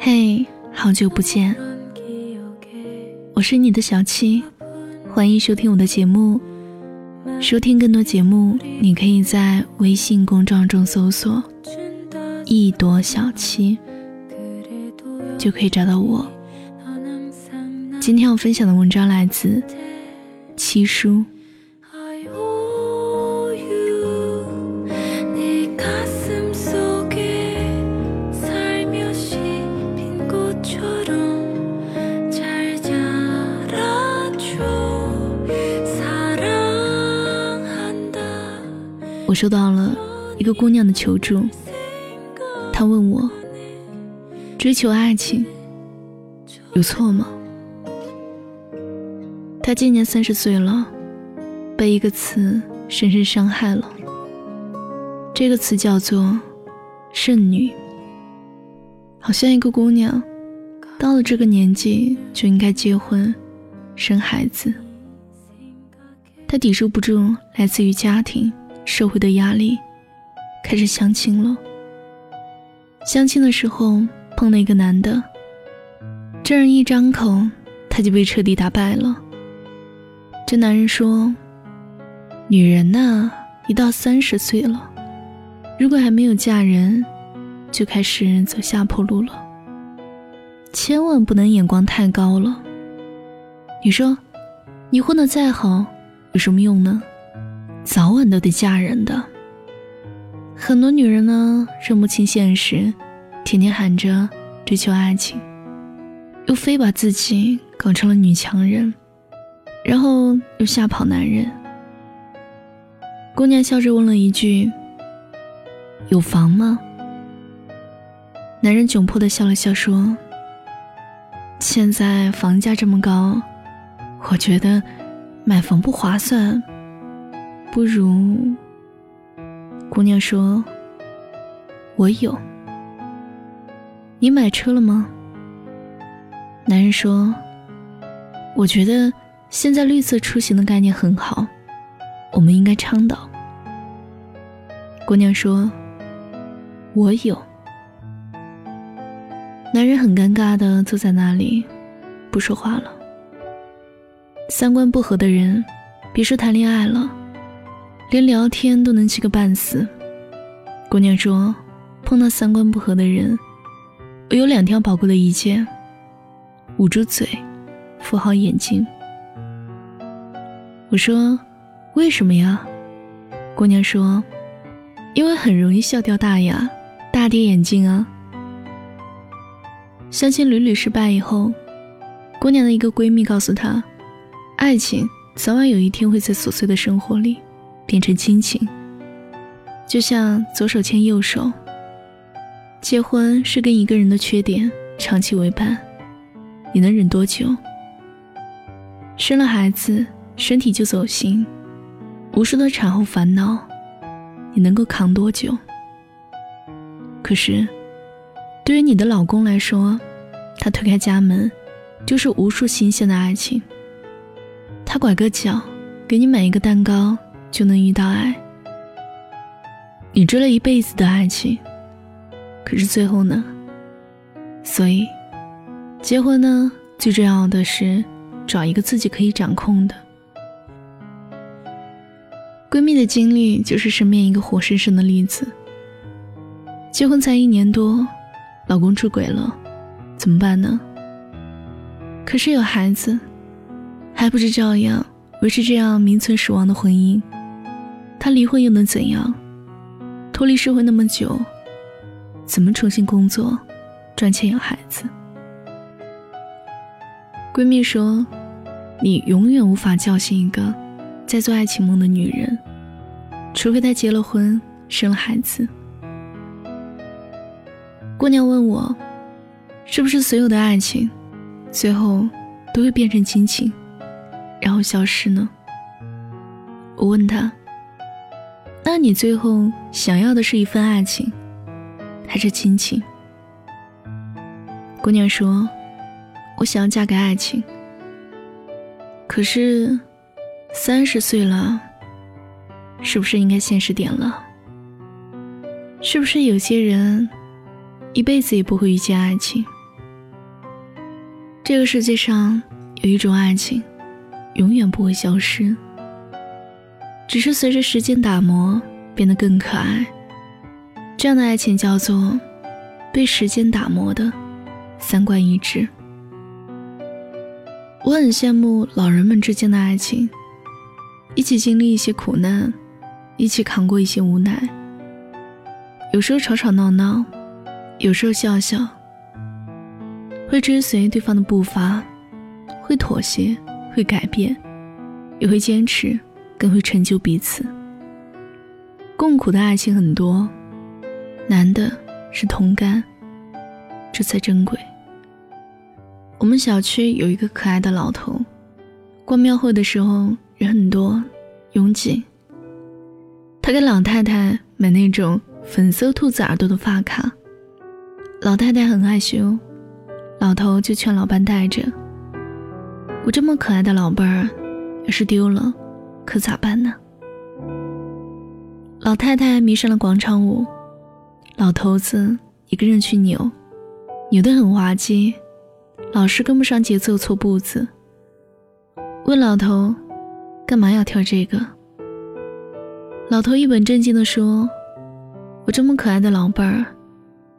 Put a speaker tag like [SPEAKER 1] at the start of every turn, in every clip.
[SPEAKER 1] 嘿好久不见，我是你的小七，欢迎收听我的节目。收听更多节目，你可以在微信公众号中搜索“一朵小七”，就可以找到我。今天要分享的文章来自七叔。我收到了一个姑娘的求助，她问我：追求爱情有错吗？她今年三十岁了，被一个词深深伤害了。这个词叫做“剩女”，好像一个姑娘到了这个年纪就应该结婚、生孩子。她抵受不住来自于家庭。社会的压力，开始相亲了。相亲的时候碰了一个男的，这人一张口，他就被彻底打败了。这男人说：“女人呐，一到三十岁了，如果还没有嫁人，就开始走下坡路了。千万不能眼光太高了。你说，你混得再好，有什么用呢？”早晚都得嫁人的。很多女人呢，认不清现实，天天喊着追求爱情，又非把自己搞成了女强人，然后又吓跑男人。姑娘笑着问了一句：“有房吗？”男人窘迫的笑了笑说：“现在房价这么高，我觉得买房不划算。”不如，姑娘说：“我有。”你买车了吗？男人说：“我觉得现在绿色出行的概念很好，我们应该倡导。”姑娘说：“我有。”男人很尴尬的坐在那里，不说话了。三观不合的人，别说谈恋爱了。连聊天都能气个半死。姑娘说：“碰到三观不合的人，我有两条宝贵的意见：捂住嘴，扶好眼睛。”我说：“为什么呀？”姑娘说：“因为很容易笑掉大牙，大跌眼镜啊。”相亲屡屡失败以后，姑娘的一个闺蜜告诉她：“爱情早晚有一天会在琐碎的生活里。”变成亲情，就像左手牵右手。结婚是跟一个人的缺点长期为伴，你能忍多久？生了孩子，身体就走形，无数的产后烦恼，你能够扛多久？可是，对于你的老公来说，他推开家门，就是无数新鲜的爱情。他拐个角，给你买一个蛋糕。就能遇到爱。你追了一辈子的爱情，可是最后呢？所以，结婚呢，最重要的是找一个自己可以掌控的。闺蜜的经历就是身边一个活生生的例子。结婚才一年多，老公出轨了，怎么办呢？可是有孩子，还不是照样维持这样名存实亡的婚姻？她离婚又能怎样？脱离社会那么久，怎么重新工作、赚钱养孩子？闺蜜说：“你永远无法叫醒一个在做爱情梦的女人，除非她结了婚、生了孩子。”姑娘问我：“是不是所有的爱情，最后都会变成亲情，然后消失呢？”我问她。那你最后想要的是一份爱情，还是亲情？姑娘说：“我想要嫁给爱情。可是，三十岁了，是不是应该现实点了？是不是有些人一辈子也不会遇见爱情？这个世界上有一种爱情，永远不会消失，只是随着时间打磨变得更可爱。这样的爱情叫做被时间打磨的三观一致。我很羡慕老人们之间的爱情，一起经历一些苦难，一起扛过一些无奈，有时候吵吵闹闹，有时候笑笑。会追随对方的步伐，会妥协，会改变，也会坚持，更会成就彼此。共苦的爱情很多，难的是同甘，这才珍贵。我们小区有一个可爱的老头，逛庙会的时候人很多，拥挤。他给老太太买那种粉色兔子耳朵的发卡，老太太很害羞。老头就劝老伴带着。我这么可爱的老伴儿，要是丢了，可咋办呢？老太太迷上了广场舞，老头子一个人去扭，扭得很滑稽，老是跟不上节奏，错步子。问老头，干嘛要跳这个？老头一本正经地说：“我这么可爱的老伴儿，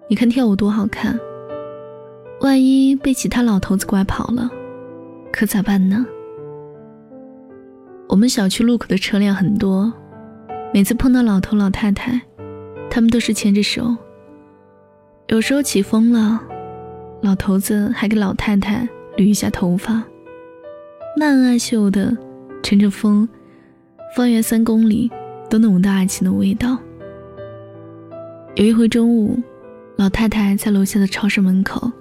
[SPEAKER 1] 你看跳舞多好看。”万一被其他老头子拐跑了，可咋办呢？我们小区路口的车辆很多，每次碰到老头老太太，他们都是牵着手。有时候起风了，老头子还给老太太捋一下头发，那恩爱秀的，乘着风，方圆三公里都能闻到爱情的味道。有一回中午，老太太在楼下的超市门口。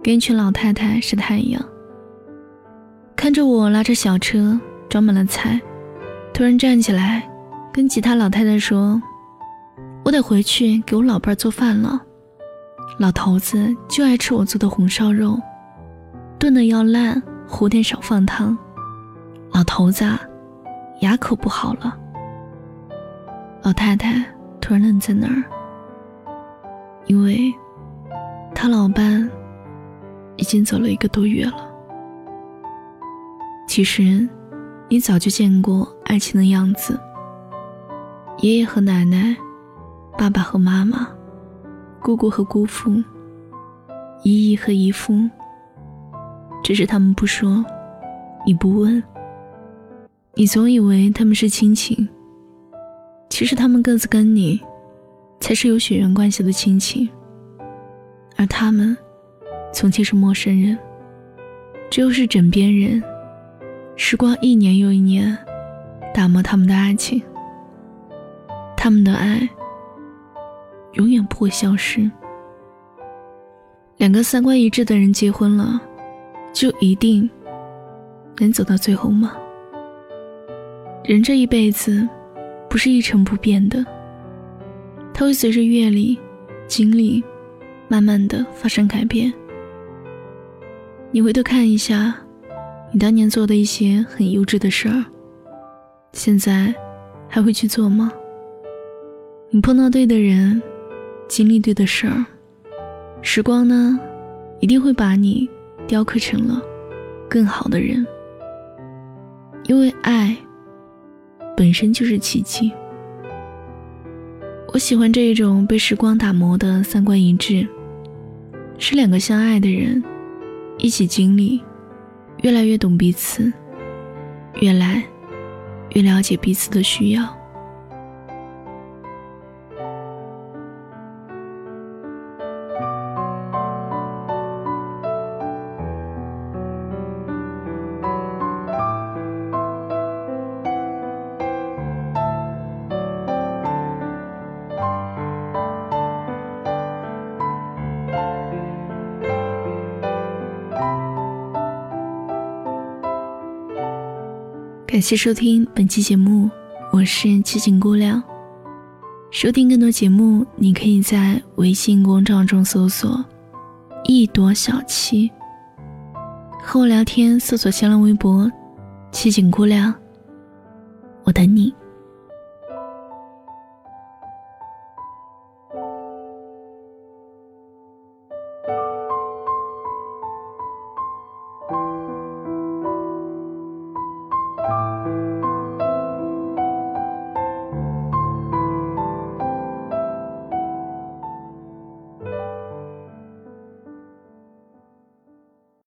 [SPEAKER 1] 跟一群老太太晒太阳，看着我拉着小车装满了菜，突然站起来，跟其他老太太说：“我得回去给我老伴儿做饭了。老头子就爱吃我做的红烧肉，炖的要烂，糊点少放汤。老头子牙口不好了。”老太太突然愣在那儿，因为他老伴。已经走了一个多月了。其实，你早就见过爱情的样子。爷爷和奶奶，爸爸和妈妈，姑姑和姑父，姨姨和姨夫。只是他们不说，你不问。你总以为他们是亲情，其实他们各自跟你，才是有血缘关系的亲情。而他们。从前是陌生人，这又是枕边人。时光一年又一年，打磨他们的爱情。他们的爱永远不会消失。两个三观一致的人结婚了，就一定能走到最后吗？人这一辈子不是一成不变的，他会随着阅历、经历，慢慢的发生改变。你回头看一下，你当年做的一些很幼稚的事儿，现在还会去做吗？你碰到对的人，经历对的事儿，时光呢，一定会把你雕刻成了更好的人。因为爱本身就是奇迹。我喜欢这一种被时光打磨的三观一致，是两个相爱的人。一起经历，越来越懂彼此，越来越了解彼此的需要。感谢收听本期节目，我是七锦姑娘。收听更多节目，你可以在微信公众号中搜索“一朵小七”，和我聊天，搜索新浪微博“七锦姑娘”，我等你。